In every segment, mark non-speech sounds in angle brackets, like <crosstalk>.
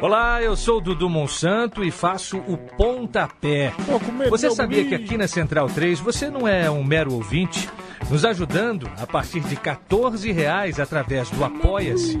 Olá, eu sou o Dudu Monsanto e faço o Pontapé. Você sabia que aqui na Central 3 você não é um mero ouvinte? Nos ajudando a partir de 14 reais através do Apoia-se.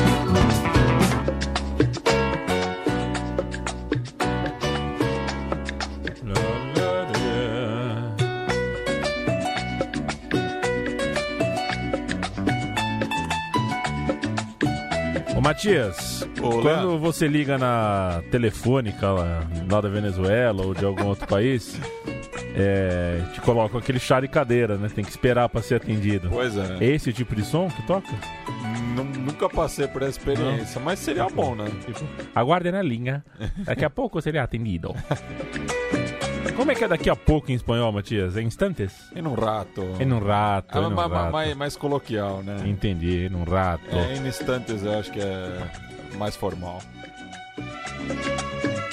Matias, Olá. quando você liga na telefônica lá, lá da Venezuela ou de algum outro país, é, te colocam aquele chá de cadeira, né? Tem que esperar pra ser atendido. Pois é. É esse tipo de som que toca? Nu- Nunca passei por essa experiência, mas seria bom, né? Tipo, aguarde na linha. Daqui a pouco será atendido. <laughs> Como é que é daqui a pouco em espanhol, Matias? É instantes? E num rato. É num rato, é ma- ma- mais, mais coloquial, né? Entendi, é num rato. É, em instantes eu acho que é mais formal.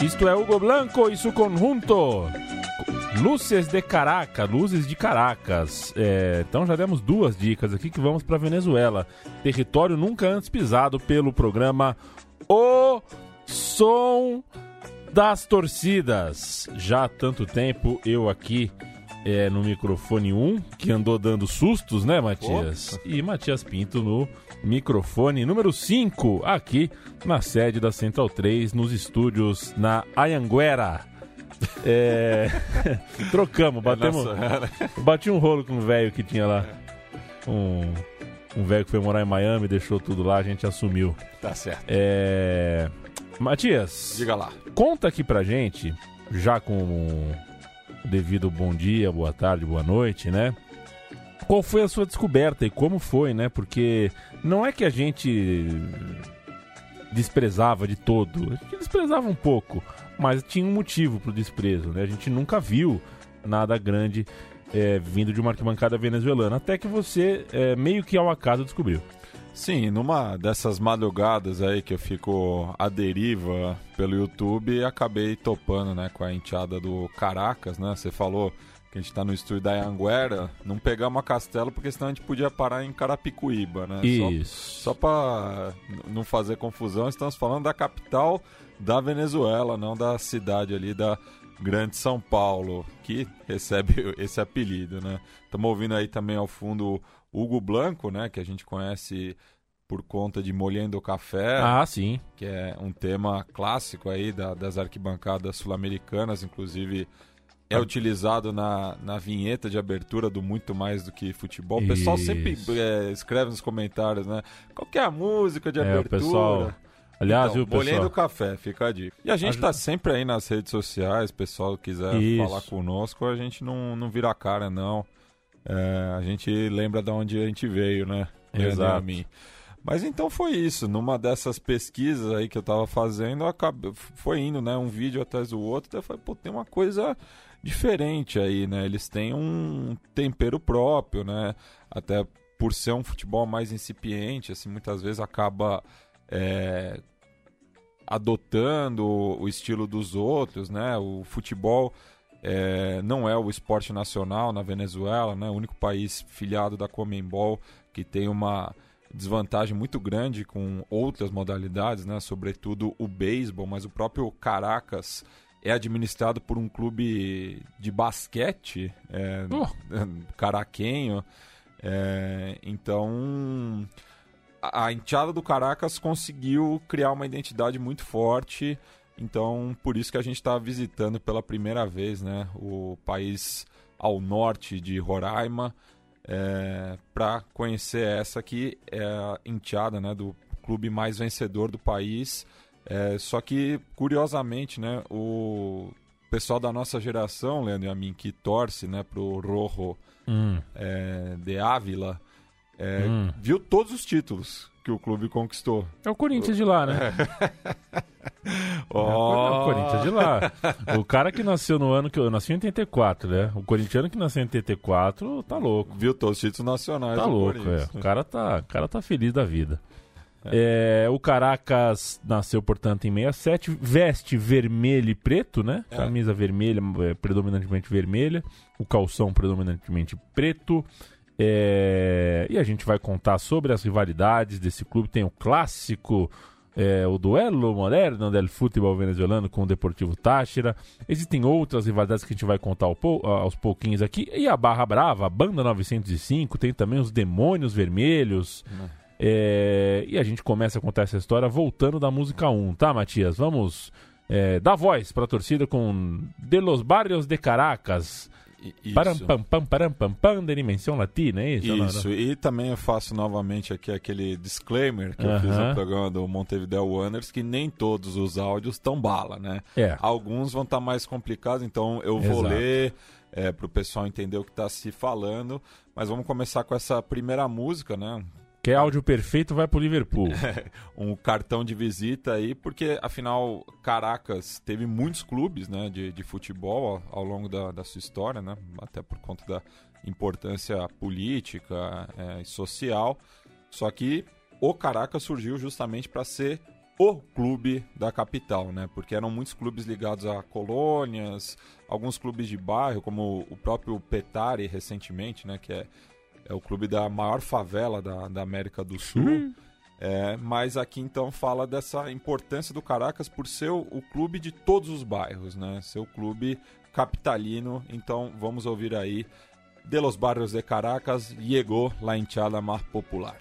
Isto é Hugo Blanco e seu conjunto. Luzes de Caracas, luzes de Caracas. É, então já demos duas dicas aqui que vamos para Venezuela. Território nunca antes pisado pelo programa O Som das Torcidas. Já há tanto tempo eu aqui é, no microfone 1, que andou dando sustos, né, Matias? E Matias Pinto no microfone número 5, aqui na sede da Central 3, nos estúdios na Ayanguera. É... <laughs> Trocamos, batemos. Nossa, Bati um rolo com um velho que tinha lá. Um, um velho que foi morar em Miami, deixou tudo lá, a gente assumiu. tá certo. É... Matias, Diga lá. conta aqui pra gente, já com o devido bom dia, boa tarde, boa noite, né? Qual foi a sua descoberta e como foi, né? Porque não é que a gente desprezava de todo, a gente desprezava um pouco, mas tinha um motivo pro desprezo, né? A gente nunca viu nada grande é, vindo de uma arquibancada venezuelana, até que você, é, meio que ao acaso, descobriu. Sim, numa dessas madrugadas aí que eu fico à deriva pelo YouTube, acabei topando, né, com a enteada do Caracas, né? Você falou que a gente tá no estúdio da Anguera, não pegamos a Castelo porque senão a gente podia parar em Carapicuíba, né? Só- Isso. Só para não fazer confusão, estamos falando da capital da Venezuela, não da cidade ali da Grande São Paulo, que recebe <laughs> esse apelido, né? Estamos ouvindo aí também ao fundo Hugo Blanco, né? Que a gente conhece por conta de Molhendo Café, Ah, sim. que é um tema clássico aí da- das arquibancadas sul-americanas, inclusive é Ah. utilizado na, na vinheta de abertura do Muito Mais Do Que Futebol. O pessoal sempre Isso. é, escreve nos comentários, né? Qual que é a música de É, o abertura? pessoal. Aliás, então, viu, pessoal? Molhendo Café, fica a dica. E a gente Ajuda- tá sempre aí nas redes sociais, pessoal quiser Isso. falar conosco, a gente não, não vira a cara, não. É, a gente lembra de onde a gente veio, né? E Exato. mim. Mas então foi isso. Numa dessas pesquisas aí que eu tava fazendo, eu acabe- foi indo, né? Um vídeo atrás do outro. Eu falei, pô, tem uma coisa diferente aí, né? Eles têm um tempero próprio, né? Até por ser um futebol mais incipiente, assim, muitas vezes acaba é, adotando o estilo dos outros, né? O futebol é, não é o esporte nacional na Venezuela, né? O único país filiado da Comembol que tem uma desvantagem muito grande com outras modalidades, né? Sobretudo o beisebol, mas o próprio Caracas é administrado por um clube de basquete é, <laughs> caraquenho. É, então a a enteada do Caracas conseguiu criar uma identidade muito forte. Então, por isso que a gente está visitando pela primeira vez né, o país ao norte de Roraima é, para conhecer essa que é a enteada né, do clube mais vencedor do país. É, só que, curiosamente, né, o pessoal da nossa geração, Leandro e a mim, que torce né, para o Rojo Hum, é, de Ávila, é, Hum. viu todos os títulos que o clube conquistou. É o Corinthians de lá, né? Oh. <laughs> o Corinthians de lá. O cara que nasceu no ano que eu nasci em 84, né? O corintiano que nasceu em 84 tá louco. Viu todos os títulos nacionais. Tá louco, é. O cara tá, o cara tá feliz da vida. É. É, o Caracas nasceu, portanto, em 67, veste vermelho e preto, né? É. Camisa vermelha, é, predominantemente vermelha, o calção predominantemente preto. É, e a gente vai contar sobre as rivalidades desse clube. Tem o clássico, é, o duelo moderno del futebol venezuelano com o Deportivo Táchira. Existem outras rivalidades que a gente vai contar aos pouquinhos aqui. E a Barra Brava, a Banda 905, tem também os Demônios Vermelhos. É, e a gente começa a contar essa história voltando da música 1, tá, Matias? Vamos é, dar voz para a torcida com De los Barrios de Caracas. Isso. Param, pam, pam, param, pam, pam, de dimensão latina, é isso? Isso, e também eu faço novamente aqui aquele disclaimer que uh -huh. eu fiz no programa do Montevideo Wanderers, que nem todos os áudios estão bala, né? É. Alguns vão estar tá mais complicados, então eu vou Exato. ler é, para o pessoal entender o que está se falando. Mas vamos começar com essa primeira música, né? Quer áudio perfeito, vai pro Liverpool. <laughs> um cartão de visita aí, porque afinal Caracas teve muitos clubes né, de, de futebol ao, ao longo da, da, sua história, né, até por conta da importância política é, e social. Só que o Caracas surgiu justamente para ser o clube da capital, né? Porque eram muitos clubes ligados a colônias, alguns clubes de bairro, como o próprio Petare recentemente, né? Que é é o clube da maior favela da, da América do Sul. Uhum. É, mas aqui então fala dessa importância do Caracas por ser o, o, clube de todos os bairros, né? Ser o clube capitalino. Então vamos ouvir aí De los Barrios de Caracas, llegó la hinchada más popular.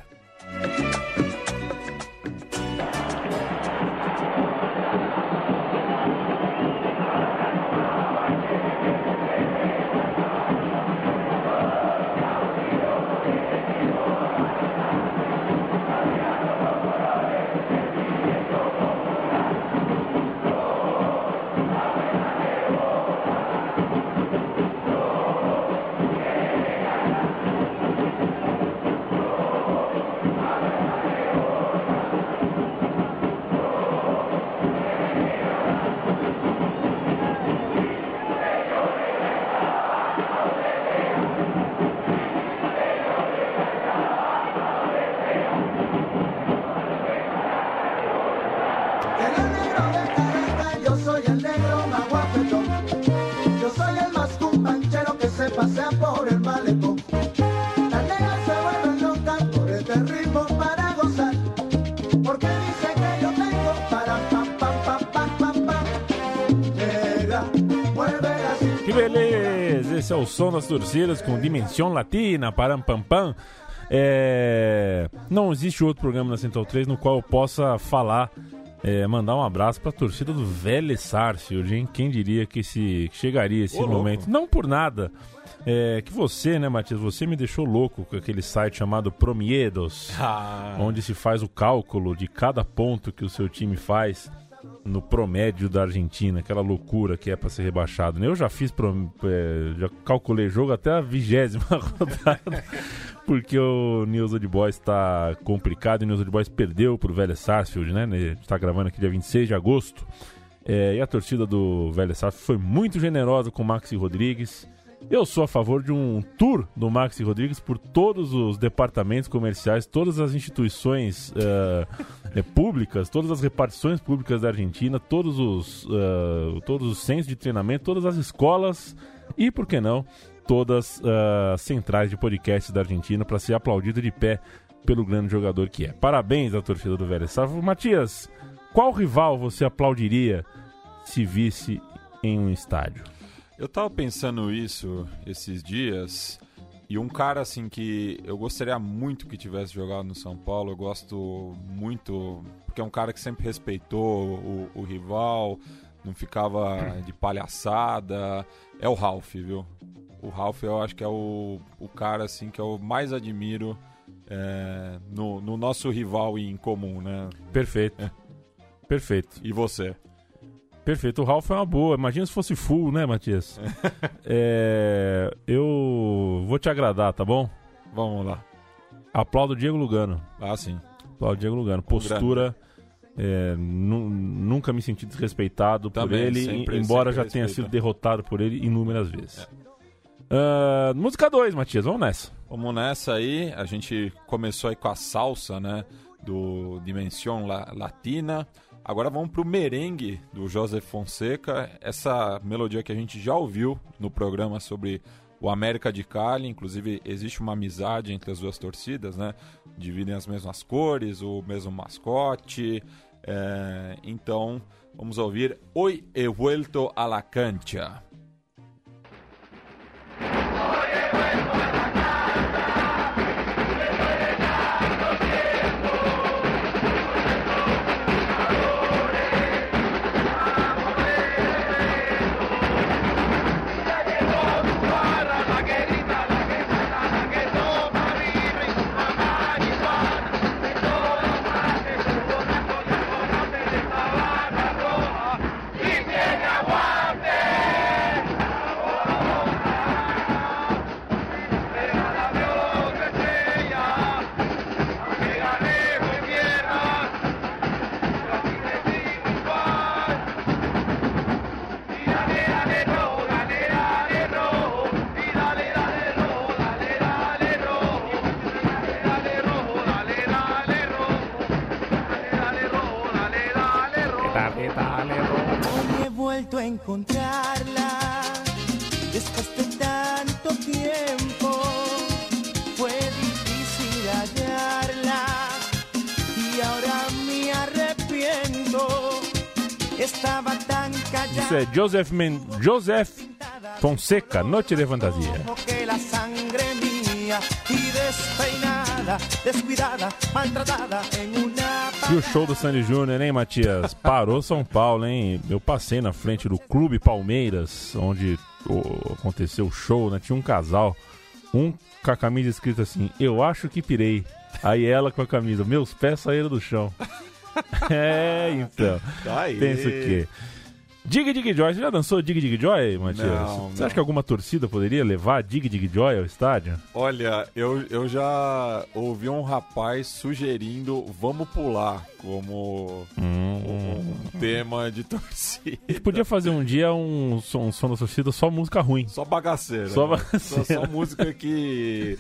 Esse é o som das torcidas com Dimensão Latina, param pam pam. É... Não existe outro programa na Central 3 no qual eu possa falar, é, mandar um abraço para a torcida do Vélez Sarsfield, hein? Quem diria que, esse, que chegaria esse Ô, momento? Louco. Não por nada. É, que você, né, Matias, você me deixou louco com aquele site chamado Promiedos, <laughs> ah. onde se faz o cálculo de cada ponto que o seu time faz no promédio da Argentina, aquela loucura que é para ser rebaixado. Eu já fiz, é, já calculei jogo até a vigésima <laughs> rodada, porque o News Old Boys está complicado o News Old Boys perdeu pro Velho Sarsfield, né? está gravando aqui dia 26 de agosto. É, e a torcida do Velho Sarsfield foi muito generosa com o Maxi Rodrigues. Eu sou a favor de um tour do Maxi Rodrigues por todos os departamentos comerciais, todas as instituições uh, <laughs> públicas, todas as repartições públicas da Argentina, todos os, uh, todos os centros de treinamento, todas as escolas e, por que não, todas as uh, centrais de podcasts da Argentina para ser aplaudido de pé pelo grande jogador que é. Parabéns à torcida do Vélez Salvo. Matias, qual rival você aplaudiria se visse em um estádio? Eu tava pensando isso esses dias e um cara assim que eu gostaria muito que tivesse jogado no São Paulo, eu gosto muito, porque é um cara que sempre respeitou o, o rival, não ficava de palhaçada, é o Ralph, viu? O Ralph eu acho que é o, o cara assim que eu mais admiro é, no, no nosso rival em comum, né? Perfeito. É. Perfeito. E você? Perfeito. O Ralph é uma boa. Imagina se fosse full, né, Matias? <laughs> é, eu vou te agradar, tá bom? Vamos lá. Aplaudo o Diego Lugano. Ah, sim. Aplaudo o Diego Lugano. Postura É, nunca me senti desrespeitado Também, por ele, sempre, embora sempre já tenha sido derrotado por ele inúmeras vezes. É. Uh, música 2, Matias, vamos nessa. Vamos nessa aí. A gente começou aí com a salsa, né? Do Dimension Latina. Agora vamos pro merengue do José Fonseca. Essa melodia que a gente já ouviu no programa sobre o América de Cali. Inclusive, existe uma amizade entre as duas torcidas, né? Dividem as mesmas cores, o mesmo mascote. É... Então, vamos ouvir Oi he vuelto a la cancha. vuelto a encontrarla después de tanto tiempo. Fue difícil hallarla y ahora me arrepiento. Estaba tan callada. É Joseph, Men Joseph Fonseca, Noche de Fantasia. Que la sangre mía y despeinada, descuidada, maltratada en una E o show do Sandy Júnior, hein, Matias? Parou São Paulo, hein? Eu passei na frente do Clube Palmeiras, onde aconteceu o show, né? Tinha um casal, um com a camisa escrita assim, eu acho que pirei. Aí ela com a camisa, meus pés saíram do chão. <laughs> é, então. Tá Pensa o quê? Dig Dig Joy, você já dançou Dig Dig Joy, Matias? Não, você não. acha que alguma torcida poderia levar Dig Dig Joy ao estádio? Olha, eu, eu já ouvi um rapaz sugerindo vamos pular como hum. um tema de torcida. A gente podia fazer um dia um som, um som da torcida só música ruim. Só bagaceira. Só, né? bagaceira. Só, só, música que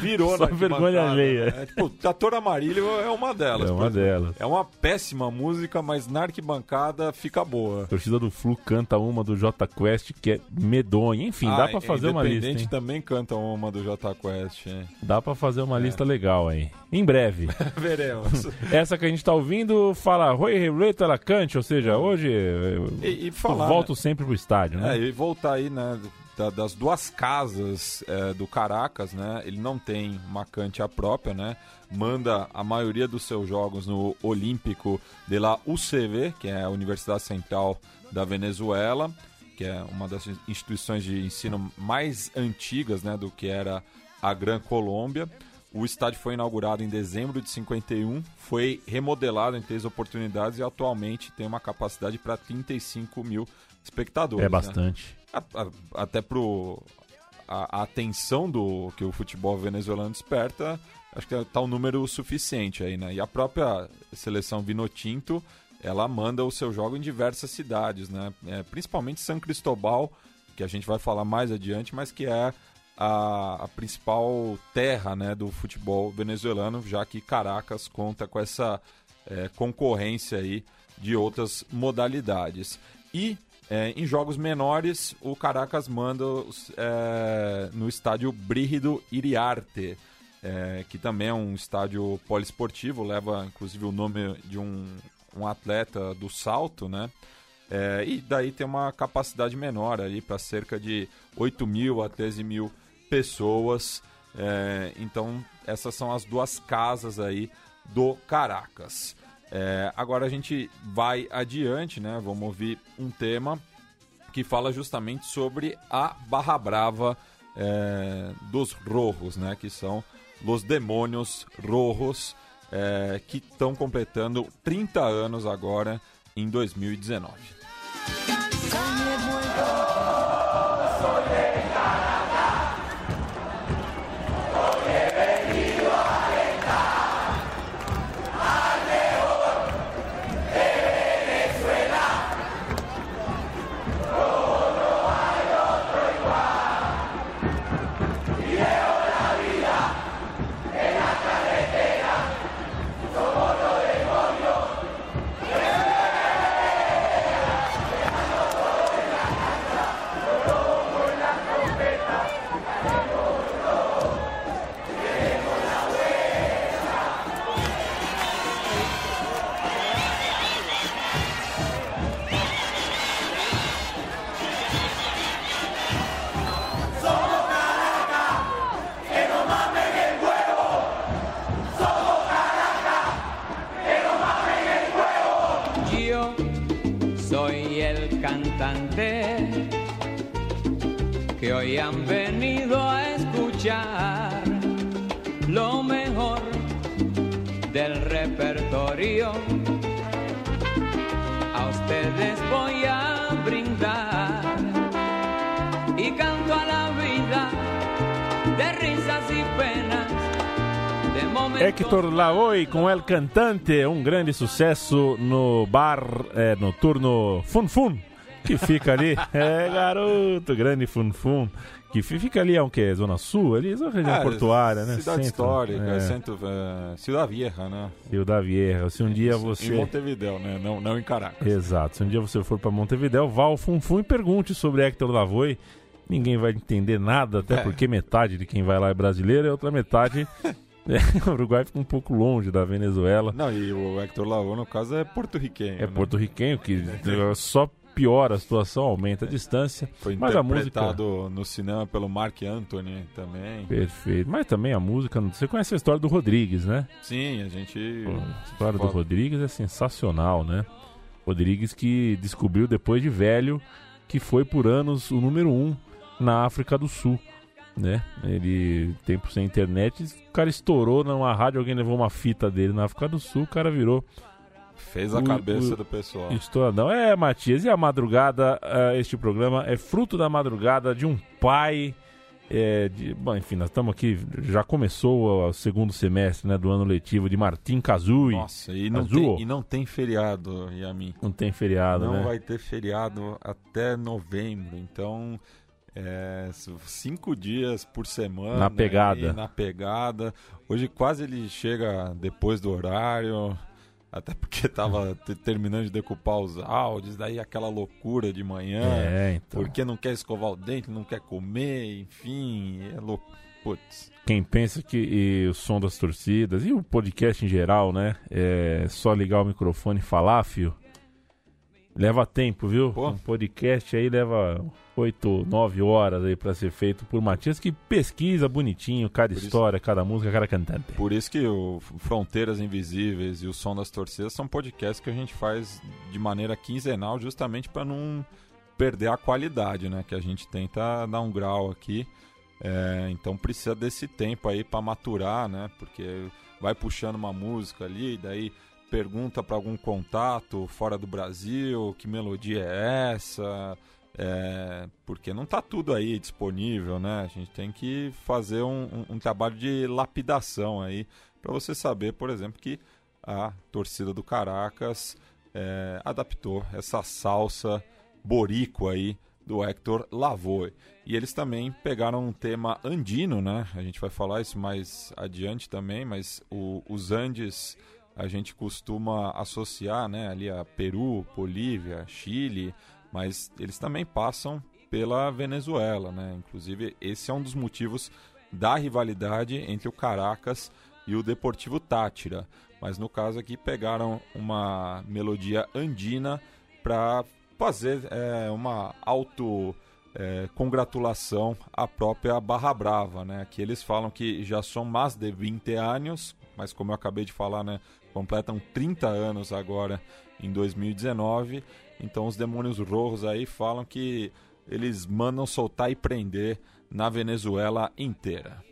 virou <laughs> só na vergonha alheia. Né? Tipo, Tator Amarilho é uma delas. É uma delas. É uma péssima música, mas na arquibancada fica boa. A torcida do Flu canta uma do J Quest que é medonha. Enfim, ah, dá pra fazer uma lista. Independente também canta uma do J Quest. Hein? Dá pra fazer uma é. lista legal aí. Em breve. <laughs> Veremos. <laughs> Essa que a gente tá ouvindo fala Rui Reta Lacante, ou seja, hoje e, e falar, volto né? sempre pro estádio, né? É, e voltar aí, né? das duas casas é, do Caracas, né? Ele não tem uma cancha própria, né? Manda a maioria dos seus jogos no Olímpico de la UCV, que é a Universidade Central da Venezuela, que é uma das instituições de ensino mais antigas, né? Do que era a Gran Colômbia. O estádio foi inaugurado em dezembro de 51, foi remodelado em três oportunidades e atualmente tem uma capacidade para 35 mil espectadores. É né? bastante. Né? A, a, até pro a, a, atenção do que o futebol venezuelano desperta, acho que está um número suficiente aí, né? E a própria seleção Vinotinto, ela manda o seu jogo em diversas cidades, né? É, principalmente São Cristóbal, que a gente vai falar mais adiante, mas que é a, a, principal terra né, do futebol venezuelano, já que Caracas conta com essa é, concorrência aí de outras modalidades. E é, em jogos menores, o Caracas manda é, no estádio Brígido Iriarte, é, que também é um estádio poliesportivo, leva inclusive o nome de um, um atleta do salto, né? É, e daí tem uma capacidade menor aí para cerca de 8 mil a 13 mil pessoas. É, então, essas são as duas casas aí do Caracas. É, agora a gente vai adiante, né? Vamos ouvir um tema que fala justamente sobre a Barra Brava é, dos Rojos, né? Que são os demônios rojos é, que estão completando 30 anos agora em 2019. Hector Lavoe com El Cantante, um grande sucesso no bar é, noturno Fun Fun, que fica ali. <laughs> É, garoto, grande Fun Fun. Que fi- fica ali, é o quê? Zona Sul? Ali, zona região É, portuária, né? Cidade Centro, histórica, é, centro, é, Ciudad Vieja, né? Da Vieja. Se um dia Em você. Montevideo, né? Não, não em Caracas. Exato. Se um dia você for para Montevideo, vá ao Fun Fun e pergunte sobre Hector Lavoe. Ninguém vai entender nada, até É. porque metade de quem vai lá é brasileiro e a outra metade. <laughs> é, o Uruguai fica um pouco longe da Venezuela. Não, e o Hector Lavoe, no caso, é porto-riquenho. É né? porto-riquenho que só piora a situação, aumenta a distância. Foi Mas a música. interpretado no cinema pelo Mark Anthony também. Perfeito. Mas também a música. Você conhece a história do Rodrigues, né? Sim, a gente. Pô, a história do. Rodrigues é sensacional, né? Rodrigues que descobriu depois de velho que foi por anos o número um na África do Sul. Né? Ele, tempo sem internet, o cara estourou numa rádio, alguém levou uma fita dele na África do Sul, o cara virou Fez a O- cabeça o- do pessoal. Estouradão. É, Matias, e a madrugada, ah, este programa é fruto da madrugada de um pai. é, de- bom, enfim, nós estamos aqui, já começou o segundo semestre né, do ano letivo de Martim Kazui. Nossa, e não, tem, e não tem feriado, Yamin. Não tem feriado, Não né? vai ter feriado até novembro. Então, é, cinco dias por semana. Na pegada. na pegada. Hoje quase ele chega depois do horário. Até porque <laughs> tava te- terminando de decupar os áudios, daí aquela loucura de manhã. É, então. Porque não quer escovar o dente, não quer comer, enfim, é louco. Putz. Quem pensa que o som das torcidas e o podcast em geral, né? É só ligar o microfone e falar, fio. Leva tempo, viu? Pô. Um podcast aí leva 8, 9 horas aí pra ser feito por Matias que pesquisa bonitinho cada Por isso- história, cada música, cada cantante. Por isso que o Fronteiras Invisíveis e o Som das Torcidas são podcasts que a gente faz de maneira quinzenal, justamente para não perder a qualidade, né? Que a gente tenta dar um grau aqui. É, então precisa desse tempo aí para maturar, né? Porque vai puxando uma música ali, daí pergunta para algum contato fora do Brasil, que melodia é essa? É, porque não tá tudo aí disponível, né? A gente tem que fazer um, um- um trabalho de lapidação aí para você saber, por exemplo, que a torcida do Caracas é, adaptou essa salsa borico aí do Hector Lavoe. E eles também pegaram um tema andino, né? A gente vai falar isso mais adiante também, mas o- os Andes a gente costuma associar, né, ali a Peru, Bolívia, Chile, mas eles também passam pela Venezuela, né? Inclusive esse é um dos motivos da rivalidade entre o Caracas e o Deportivo Tátira. Mas no caso aqui pegaram uma melodia andina para fazer é, uma auto é, congratulação à própria Barra Brava, né? Que eles falam que já são mais de 20 anos, mas como eu acabei de falar, né? Completam 30 anos agora em 2019. Então os demônios rojos aí falam que eles mandam soltar e prender na Venezuela inteira.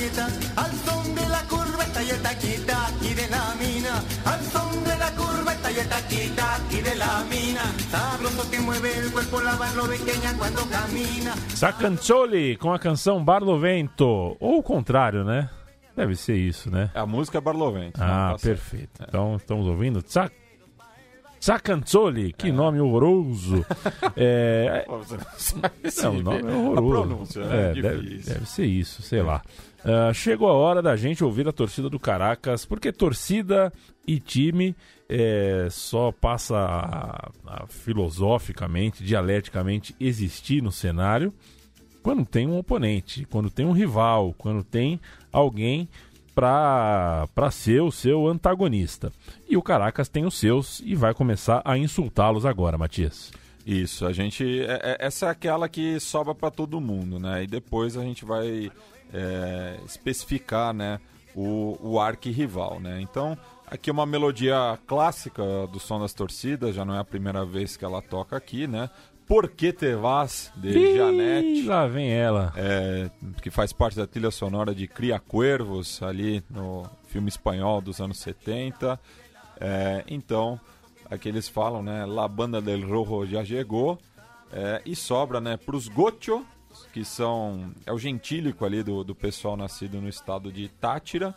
Fiesta. Al son de la curveta y el taqui-taqui de la mina. Al son de la curveta y el taqui-taqui de la mina. Sabroso que mueve el cuerpo la barlobequeña cuando camina. Sacanzoli com a canção Barlovento. Ou o contrário, né? Deve ser isso, né? A música é Barlovento. Ah, tá certo. perfeito. Então estamos ouvindo Tsa- Sacanzoli, que nome horroroso. <laughs> é, você não o nome é horroroso. A pronúncia é, deve, difícil. deve ser isso, sei lá. Ah, chegou a hora da gente ouvir a torcida do Caracas, porque torcida e time é, só passa a- a filosoficamente, dialeticamente existir no cenário quando tem um oponente, quando tem um rival, quando tem alguém para ser o seu antagonista. E o Caracas tem os seus e vai começar a insultá-los agora, Matias. Isso, a gente. é- é- essa é aquela que sobra para todo mundo, né? E depois a gente vai é, especificar, né? O, o arqui-rival, né? Então, aqui é uma melodia clássica do Som das Torcidas, já não é a primeira vez que ela toca aqui, né? Por que te vas, de Ih, Janete. lá vem ela. é, que faz parte da trilha sonora de Cria Cuervos, ali no filme espanhol dos anos 70. É, então, aqui eles falam, né? La Banda del Rojo já chegou. É, e sobra, né, para os Gocho, que são. É o gentílico ali do, do pessoal nascido no estado de Tátira.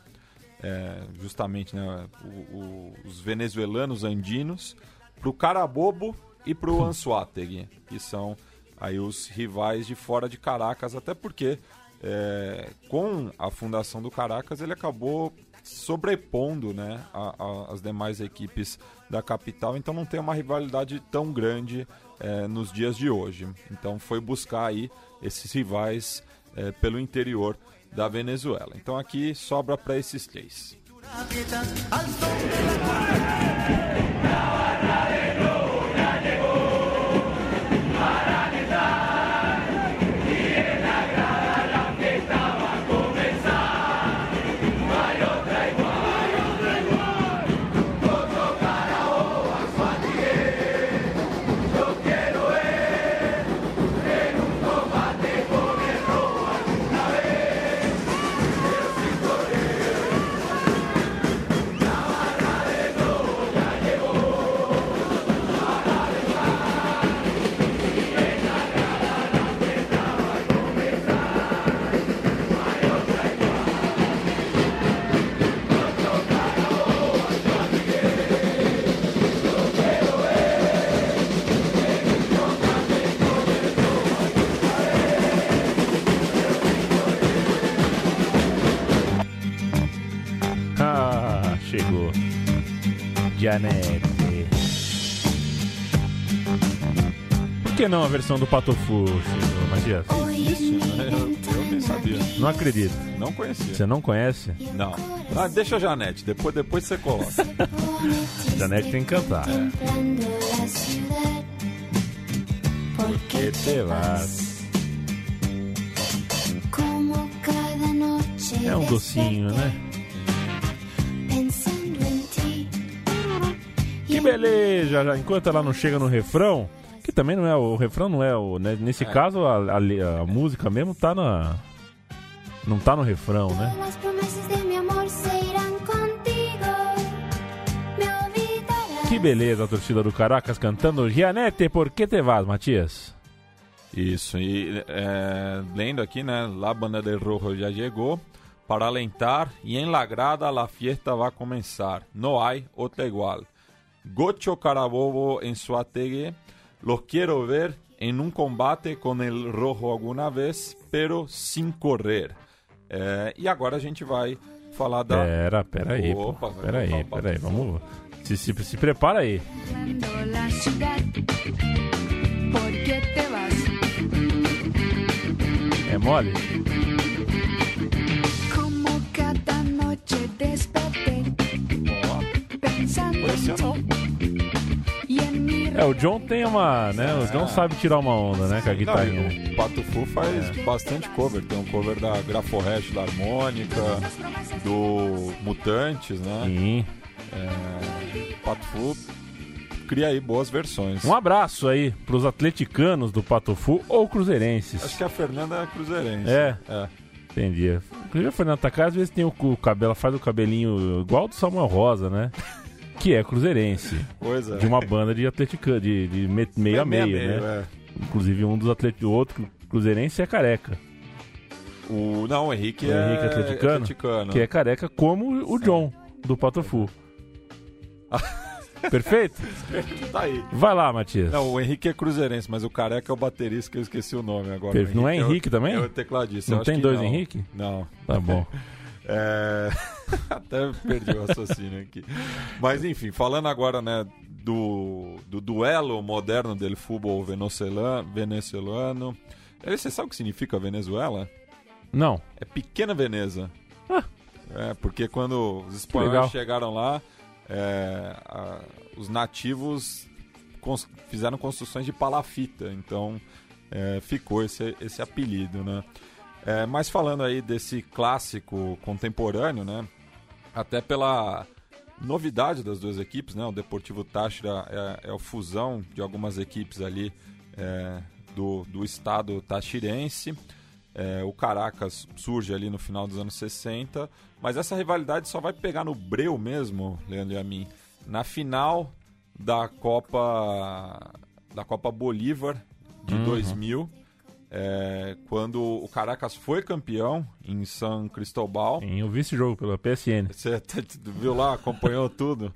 é, justamente né, o- o- os venezuelanos andinos. Para o Carabobo e para o Anzuategui, que são aí os rivais de fora de Caracas, até porque é, com a fundação do Caracas ele acabou sobrepondo né, a- a- as demais equipes da capital, então não tem uma rivalidade tão grande é, nos dias de hoje. Então foi buscar aí esses rivais é, pelo interior da Venezuela. Então aqui sobra para esses três. Janete. Por que não a versão do Patofu, Matias? Eu, eu nem sabia. Não acredito. Não conhecia. Você não conhece? Não. Ah, deixa a Janete, depois, depois você coloca. Janete tem que cantar. Que te vas. Como cada noche É um docinho, né? Beleza! Já, enquanto ela não chega no refrão, que também não é o, o refrão, não é o. né? Nesse caso, a, a- a música mesmo tá na. Não tá no refrão, né? De. Que beleza a torcida do Caracas cantando Gianete, por que te vas, Matias? Isso, e é, lendo aqui, né? La Banda del Rojo já chegou. Para alentar e en la grada la fiesta va a comenzar. No hay otra igual. Gocho Carabobo en Suategue. Los quiero ver en un combate con el Rojo alguna vez, pero sin correr. É, e agora a gente vai falar da. Pera, pera aí. Opa, Pera aí, pera aí, vamos. Se, se, se prepara aí. É mole? Como cada noche desperté pensando não. É, o John tem uma, né? O John sabe tirar uma onda, né? Com a guitarrinha. o Pato Fu faz bastante cover. Tem um cover da Graforrest, da Harmônica, do Mutantes, né? Sim. É, Pato Fu cria aí boas versões. Um abraço aí pros atleticanos do Patofu ou cruzeirenses. Acho que a Fernanda é cruzeirense. É. é. Entendi. Inclusive, a Fernanda Takai às vezes tem o, o cabelo, faz o cabelinho igual do Samuel Rosa, né? Que é cruzeirense. Pois é. De uma banda de atleticano, de, de me- meio a meio, né? é. Inclusive, um dos atletas, o outro cruzeirense é careca. O, não, o Henrique O é Henrique é atleticano, atleticano. Que é careca como o John, do Patofu. <laughs> Perfeito? Tá aí. Vai lá, Matias. Não, o Henrique é cruzeirense, mas o careca é o baterista que eu esqueci o nome agora. Per- O não é o- Henrique também? É o tecladista. Não tem dois não. Henrique? Não. Tá bom. <laughs> É... <laughs> Até perdi o raciocínio aqui. Mas enfim, falando agora, né, do, do duelo moderno dele futebol venezuelano, você sabe o que significa Venezuela? Não. É pequena Veneza. Ah. É, porque quando os espanhóis chegaram lá, é, a- os nativos cons- fizeram construções de palafita, então é, ficou esse, esse apelido, né? É, mas falando aí desse clássico contemporâneo, né? Até pela novidade das duas equipes, né? O Deportivo Táchira é, é a fusão de algumas equipes ali é, do, do estado tachirense. É, o Caracas surge ali no final dos anos 60, mas essa rivalidade só vai pegar no breu mesmo, Leandro e a mim, na final da Copa da Copa Bolívar de 2000, é, quando o Caracas foi campeão em São Cristóbal. Eu vi esse jogo pela PSN. Você <laughs> viu lá, acompanhou tudo.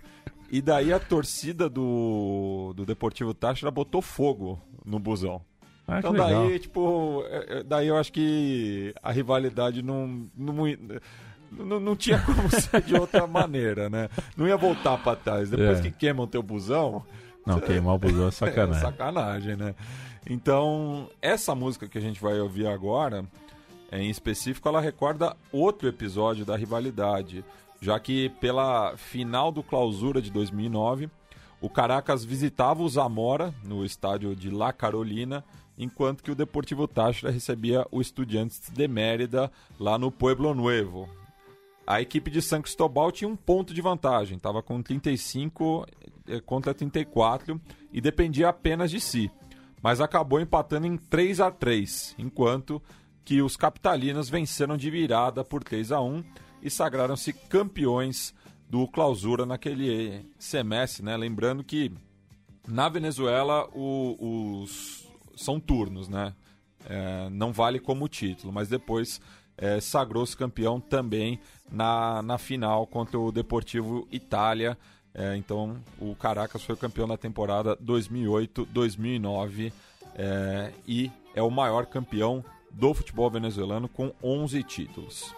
E daí a torcida do, do Deportivo Táchira botou fogo no busão. Ah, Então legal. daí, tipo, é, é, daí eu acho que a rivalidade não, não, não, não tinha como <laughs> ser de outra maneira, né? Não ia voltar pra trás. Depois É. que queimam teu busão, Não, queimar o busão é <laughs> é sacanagem. sacanagem, né? Então, essa música que a gente vai ouvir agora, em específico, ela recorda outro episódio da rivalidade, já que pela final do Clausura de 2009, o Caracas visitava o Zamora no estádio de La Carolina, enquanto que o Deportivo Táchira recebia o Estudiantes de Mérida lá no Pueblo Nuevo. A equipe de São Cristóbal tinha um ponto de vantagem, estava com 35 eh, contra 34 e dependia apenas de si, mas acabou empatando em 3 a 3, enquanto que os capitalinos venceram de virada por 3 a 1 e sagraram-se campeões do Clausura naquele semestre, né? Lembrando que na Venezuela o- os são turnos, né? É, não vale como título, mas depois é, sagrou-se campeão também na, na final contra o Deportivo Itália. É, então o Caracas foi campeão na temporada 2008-2009 é, e é o maior campeão do futebol venezuelano com 11 títulos.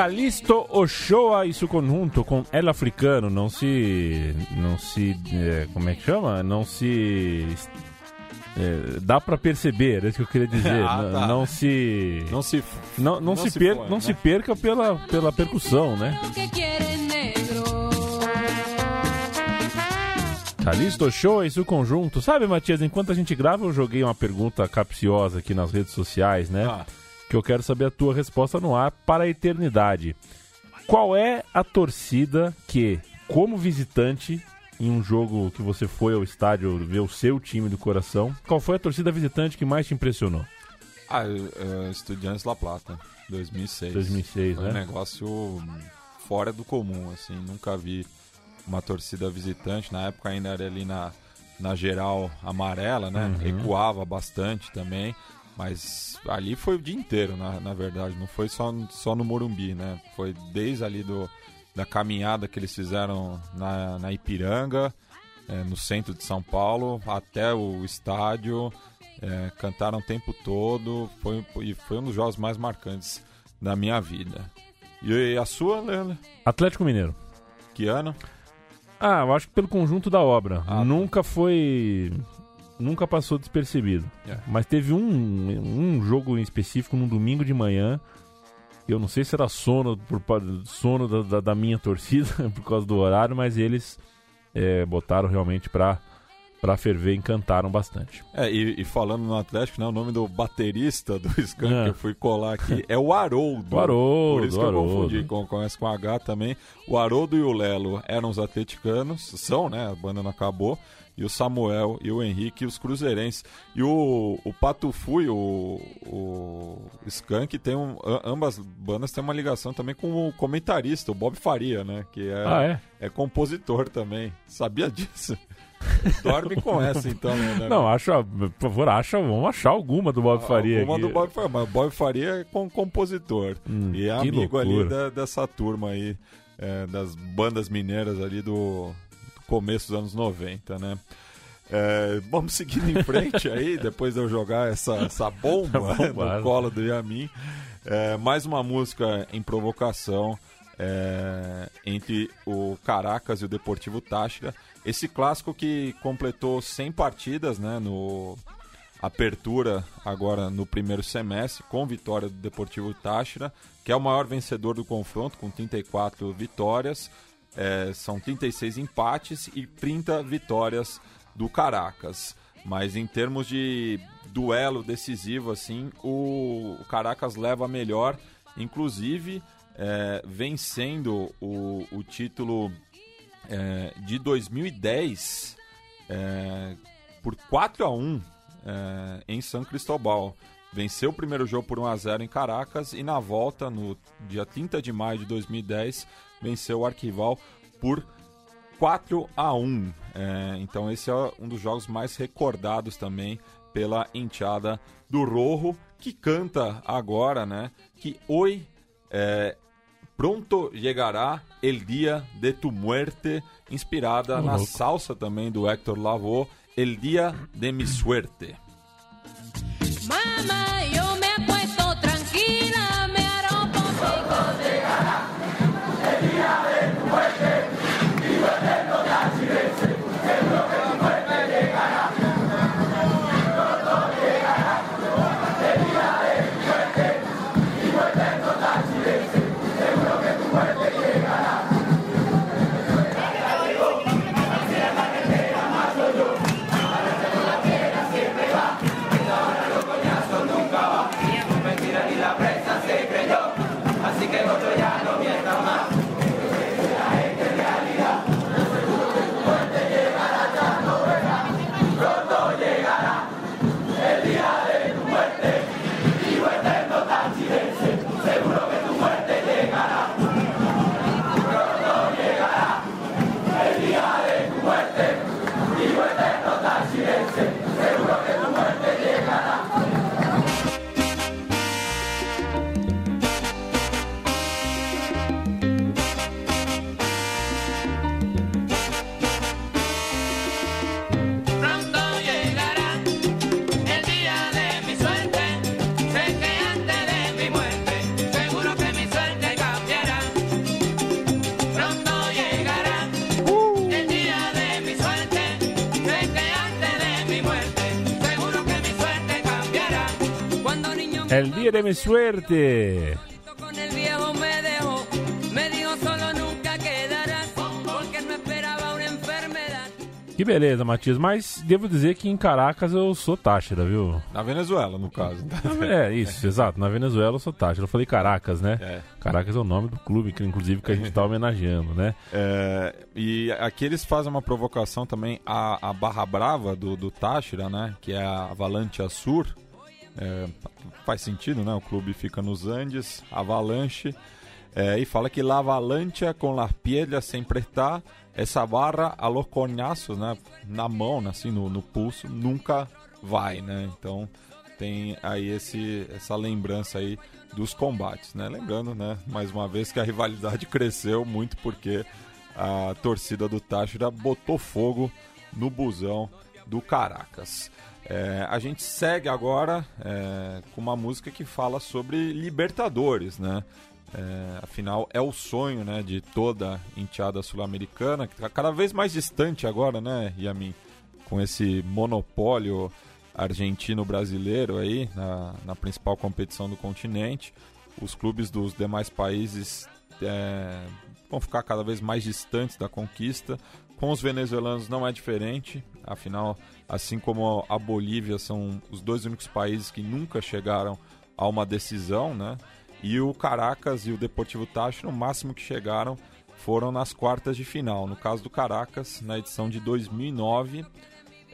Calisto Ochoa e seu conjunto com El Africano. Não se. Não se. é, como é que chama? Não se. é, dá pra perceber, é isso que eu queria dizer. <laughs> Ah, Não- tá. não se. Não se Não, não, não se, se per- foi, não né? se perca pela, pela percussão, né? Calisto Ochoa e seu conjunto. Sabe, Matias, enquanto a gente grava, eu joguei uma pergunta capciosa aqui nas redes sociais, né? Ah, que eu quero saber a tua resposta no ar para a eternidade. Qual é a torcida que, como visitante, em um jogo que você foi ao estádio ver o seu time do coração, qual foi a torcida visitante que mais te impressionou? ah, é, Estudiantes La Plata, 2006. 2006, Foi um né? negócio fora do comum, assim, nunca vi uma torcida visitante, na época ainda era ali na, na geral amarela, né? Recuava bastante também, mas ali foi o dia inteiro, na, na verdade, não foi só, só no Morumbi, né? Foi desde ali do, da caminhada que eles fizeram na, na Ipiranga, é, no centro de São Paulo, até o estádio, é, cantaram o tempo todo, foi, e foi um dos jogos mais marcantes da minha vida. E a sua, Leandro? Atlético Mineiro. Que ano? Ah, eu acho que pelo conjunto da obra. Ah, tá. nunca foi. Nunca passou despercebido. É. Mas teve um, um jogo em específico num domingo de manhã. Eu não sei se era sono, por, sono da, da- da minha <laughs> torcida <laughs> por causa do horário, mas eles é, botaram realmente pra, pra ferver e encantaram bastante. É, e, e falando no Atlético, né, o nome do baterista do Skank É. que eu fui colar aqui é o Haroldo. <laughs> O Haroldo, Por isso que eu confundi, com, conhece com H também. O Haroldo e o Lelo eram os atleticanos, são, né? A banda não acabou. E o Samuel e o Henrique, os cruzeirenses. E o, o Patufu e o, o Skank tem um. Ambas bandas têm uma ligação também com o comentarista, o Bob Faria, né? Que é, Ah, é? é compositor também. Sabia disso? <laughs> Dorme com essa, então, né? Não, acha, por favor, acha, vamos achar alguma do Bob Faria Uma aqui. do Bob Faria, mas o Bob Faria é com compositor. Hum, e é amigo ali loucura. da- dessa turma aí, é, das bandas mineiras ali do começo dos anos 90, né? É, vamos seguindo em frente aí, <laughs> depois de eu jogar essa, essa bomba Bombada. no colo do Yamin. É, mais uma música em provocação é, entre o Caracas e o Deportivo Táchira. Esse clássico que completou 100 partidas né, no apertura agora no primeiro semestre, com vitória do Deportivo Táchira, que é o maior vencedor do confronto, com 34 vitórias. É, são 36 empates e 30 vitórias do Caracas. Mas em termos de duelo decisivo, assim, o, o Caracas leva melhor, inclusive é, vencendo o, o título é, de 2010 é, por 4 a 1 é, em São Cristóbal. Venceu o primeiro jogo por 1 a 0 em Caracas e na volta, no dia 30 de maio de 2010, venceu o Arquival por 4 a 1. É, então esse é um dos jogos mais recordados também pela enteada do Rojo, que canta agora, né? Que Oi é, Pronto llegará el dia de tu muerte, inspirada na louco. salsa também do Héctor Lavoe, El dia de mi suerte. Mamá, yo enfermedad. Que beleza, Matias. Mas devo dizer que em Caracas eu sou Táchira, viu? Na Venezuela, no caso. É, isso, exato. Na Venezuela eu sou Táchira. Eu falei Caracas, né? É. Caracas é o nome do clube, que inclusive que a gente tá homenageando, né? É, e aqui eles fazem uma provocação também à, à Barra Brava do, do Táchira, né? Que é a Avalanche Sur. É, faz sentido, né? O clube fica nos Andes, Avalanche. É, e fala que la avalancha com las piedras sempre está, essa barra a los coñazos, né? Na mão, né, assim, no, no pulso, nunca vai, né? Então tem aí esse, essa lembrança aí dos combates, né? Lembrando, né, mais uma vez que a rivalidade cresceu muito porque a torcida do Táchira botou fogo no busão do Caracas. É, a gente segue agora é, com uma música que fala sobre Libertadores, né? É, afinal, é o sonho né, de toda enteada sul-americana, que está cada vez mais distante agora, né, Yamin? Com esse monopólio argentino-brasileiro aí na, na principal competição do continente. Os clubes dos demais países é, vão ficar cada vez mais distantes da conquista. Com os venezuelanos não é diferente, afinal, assim como a Bolívia, são os dois únicos países que nunca chegaram a uma decisão, né? E o Caracas e o Deportivo Táchira, o máximo que chegaram foram nas quartas de final. No caso do Caracas, na edição de 2009,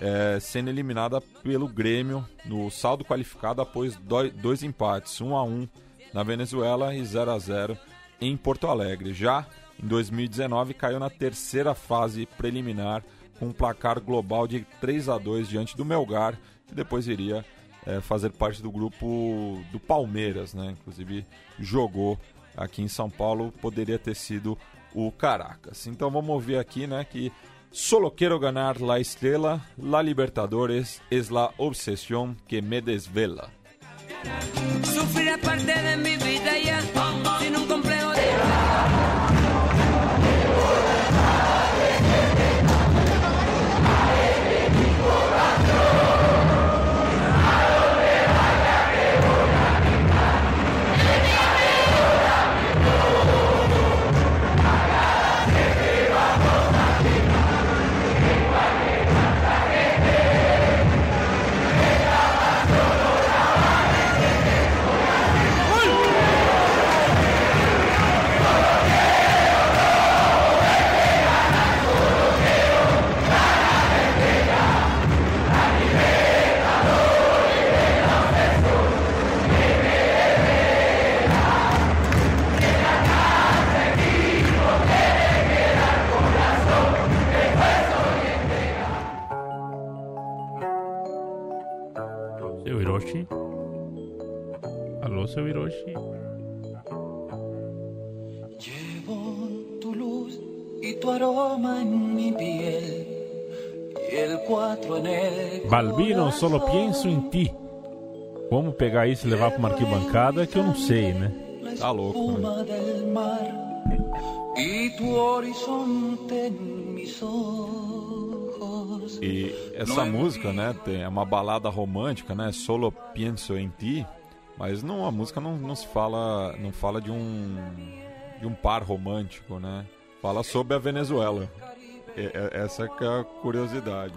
é, sendo eliminada pelo Grêmio no saldo qualificado após doi- dois empates, 1 a 1 na Venezuela e 0 a 0 em Porto Alegre. Já em 2019 caiu na terceira fase preliminar com um placar global de 3 a 2 diante do Melgar, que depois iria é, fazer parte do grupo do Palmeiras, né? Inclusive jogou aqui em São Paulo, poderia ter sido o Caracas. Então vamos ouvir aqui, né, que Solo quiero ganar la estrella, la Libertadores es la obsesión que me desvela. Sufrir parte de mi vida seu Hiroshi? Llevo tu luz y tu aroma en mi piel Balbino, solo pienso em ti. Como pegar isso e levar pra uma arquibancada é que eu não sei, né? Tá louco, né? E essa música, né, é uma balada romântica, né? Solo pienso em ti, mas não a música não, não se fala, não fala de um de um par romântico, né? Fala sobre a Venezuela. E- e- essa é a curiosidade.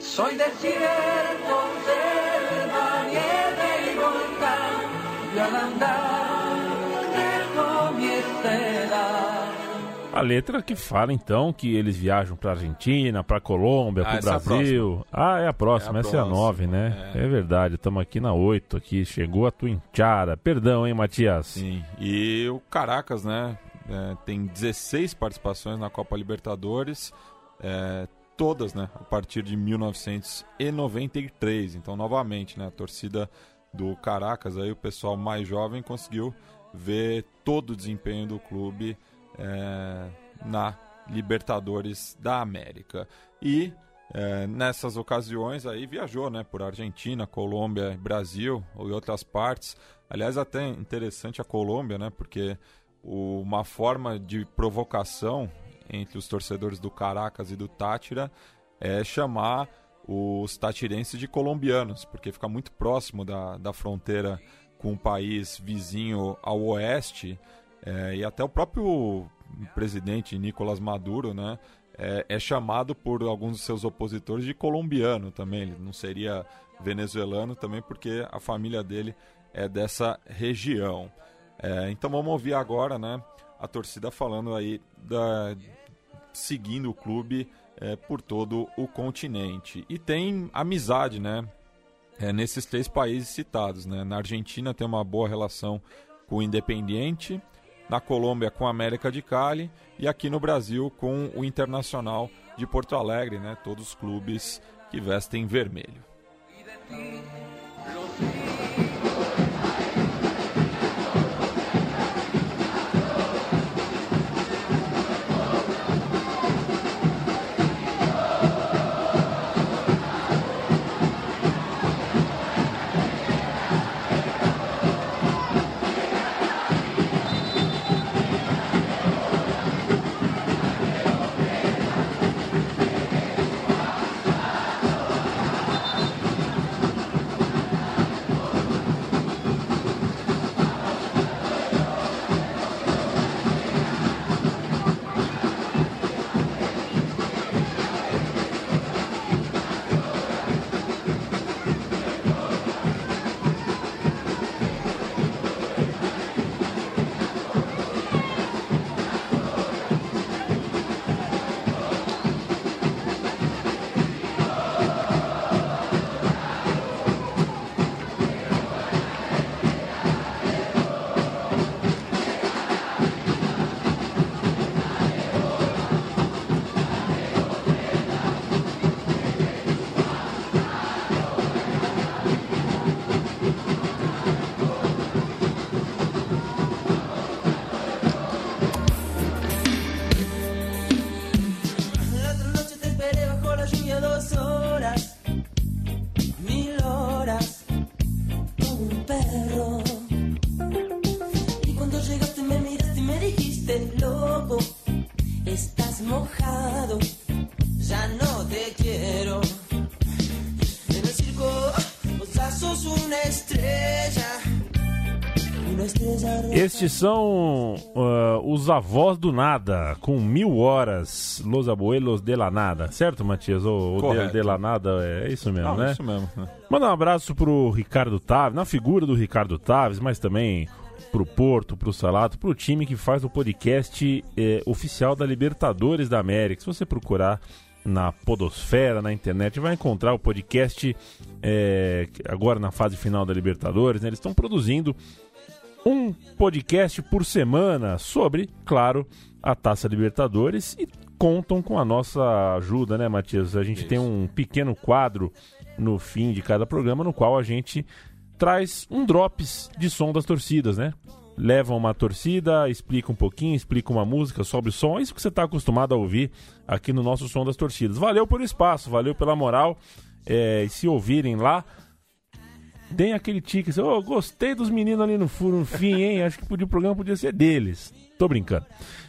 Soy desierto, selva, nieve y volcán, y al andar A letra que fala então que eles viajam pra Argentina, pra Colômbia, Ah, pro essa é Brasil. ah, é a próxima, É a essa é a próxima, 9, né? é. É, verdade, estamos aqui na 8 aqui, chegou a Twinchara. Perdão, hein, Matias? Sim. E o Caracas, né, é, tem 16 participações na Copa Libertadores, é, todas, né, a partir de 1993. Então, novamente, né, a torcida do Caracas, aí o pessoal mais jovem conseguiu ver todo o desempenho do clube é, na Libertadores da América. E é, nessas ocasiões aí viajou, né, por Argentina, Colômbia, Brasil e outras partes. Aliás, até interessante a Colômbia, né, porque o- uma forma de provocação entre os torcedores do Caracas e do Tátira é chamar os tatirenses de colombianos, porque fica muito próximo da, da fronteira com o país vizinho ao oeste, é, e até o próprio presidente Nicolás Maduro, né, é, é chamado por alguns dos seus opositores de colombiano também. Ele não seria venezuelano também, porque a família dele é dessa região. É, então vamos ouvir agora, né, a torcida falando aí da seguindo o clube é, por todo o continente. E tem amizade, né? é, nesses três países citados. Né? Na Argentina tem uma boa relação com o Independiente, na Colômbia com a América de Cali e aqui no Brasil com o Internacional de Porto Alegre, né? todos os clubes que vestem vermelho. Estes são ah, os avós do nada, com mil horas, Los Abuelos de la Nada, certo, Matias? Ou, ou de, de la Nada, é isso mesmo, Não, né? Isso mesmo. né? Manda um abraço pro Ricardo Taves, na figura do Ricardo Taves, mas também pro Porto, pro Salato, pro time que faz o podcast eh, oficial da Libertadores da América. Se você procurar na Podosfera, na internet, vai encontrar o podcast eh, agora na fase final da Libertadores. né? Eles estão produzindo um podcast por semana sobre, claro, a Taça Libertadores e contam com a nossa ajuda, né, Matias? A gente Isso. tem um pequeno quadro no fim de cada programa no qual a gente traz um drops de som das torcidas, né? Leva uma torcida, explica um pouquinho, explica uma música, sobe o som, é isso que você está acostumado a ouvir aqui no nosso Som das Torcidas. Valeu pelo espaço, valeu pela moral. é, e se ouvirem lá, deem aquele tique. assim, "Ô, gostei dos meninos ali no no fim, hein? Acho que o programa podia ser deles. Tô brincando.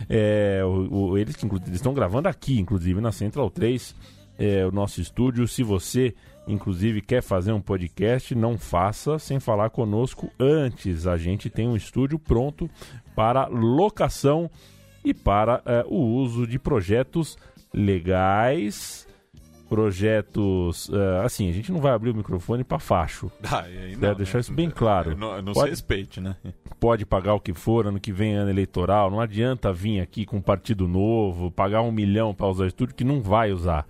É, o- o- eles estão gravando aqui, inclusive, na Central 3, é, o nosso estúdio. Se você, inclusive, quer fazer um podcast, não faça sem falar conosco antes. A gente tem um estúdio pronto para locação e para é, o uso de projetos legais. Projetos. é, assim, a gente não vai abrir o microfone para facho. <laughs> Ah, não, deixar né? isso bem claro. Não, não se Pode- respeite, né? pode pagar o que for, ano que vem ano eleitoral, não adianta vir aqui com um partido novo, pagar um milhão para usar estúdio que não vai usar.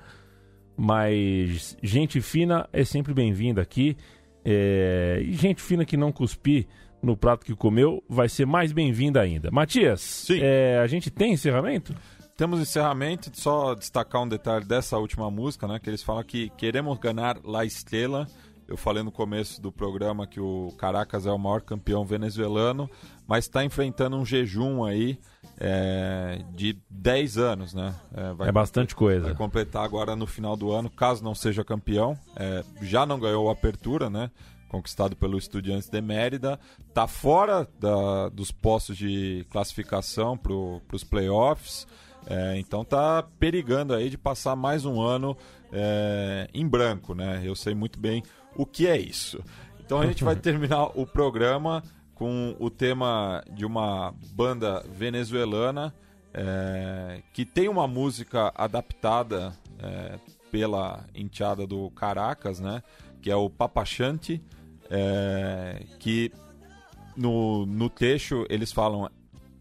Mas gente fina é sempre bem-vinda aqui. é, E gente fina que não cuspir no prato que comeu vai ser mais bem-vinda ainda. Matias, Sim. é, a gente tem encerramento? Temos encerramento, só destacar um detalhe dessa última música, né? Que eles falam que queremos ganhar La Estrela. Eu falei no começo do programa que o Caracas é o maior campeão venezuelano, mas está enfrentando um jejum aí é, de 10 anos, né? É, vai- É bastante Vai coisa. completar agora no final do ano, caso não seja campeão. É, já não ganhou a apertura, né? Conquistado pelo Estudiantes de Mérida. Tá fora da- dos postos de classificação para os playoffs. É, então tá perigando aí de passar mais um ano é, em branco, né? Eu sei muito bem o que é isso. Então a gente vai <laughs> terminar o programa com o tema de uma banda venezuelana é, que tem uma música adaptada é, pela enteada do Caracas, né? Que é o Papachante, é, que no, no texto eles falam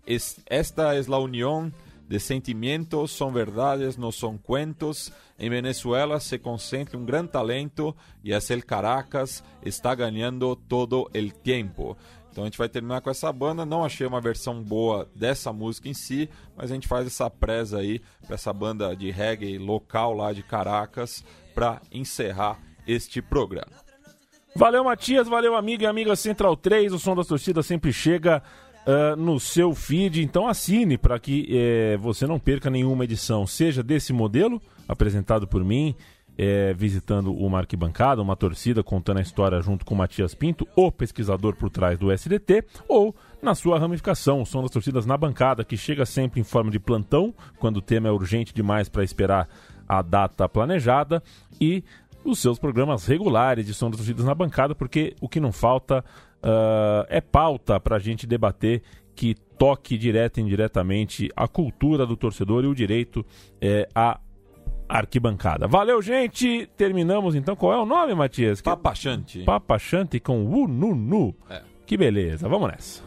"Es- Esta es la unión de sentimientos, son verdades, no son cuentos. En Venezuela se concentra un gran talento y es el Caracas, está ganhando todo el tiempo. Então a gente vai terminar com essa banda. Não achei uma versão boa dessa música em si, mas a gente faz essa presa aí para essa banda de reggae local lá de Caracas para encerrar este programa. Valeu, Matias. Valeu, amigo e amiga Central 3. O som das torcidas sempre chega ah, no seu feed. Então assine para que eh, você não perca nenhuma edição, seja desse modelo apresentado por mim, eh, visitando uma arquibancada, uma torcida, contando a história junto com o Matias Pinto, o pesquisador por trás do SDT, ou na sua ramificação, o som das torcidas na bancada, que chega sempre em forma de plantão, quando o tema é urgente demais para esperar a data planejada, e os seus programas regulares de som das torcidas na bancada, porque o que não falta ah, é pauta para a gente debater que toque direta e indiretamente a cultura do torcedor e o direito eh, à arquibancada. Valeu, gente! Terminamos então. Qual é o nome, Matias? Papachante. Papachante com Ununu. É. Que beleza, vamos nessa.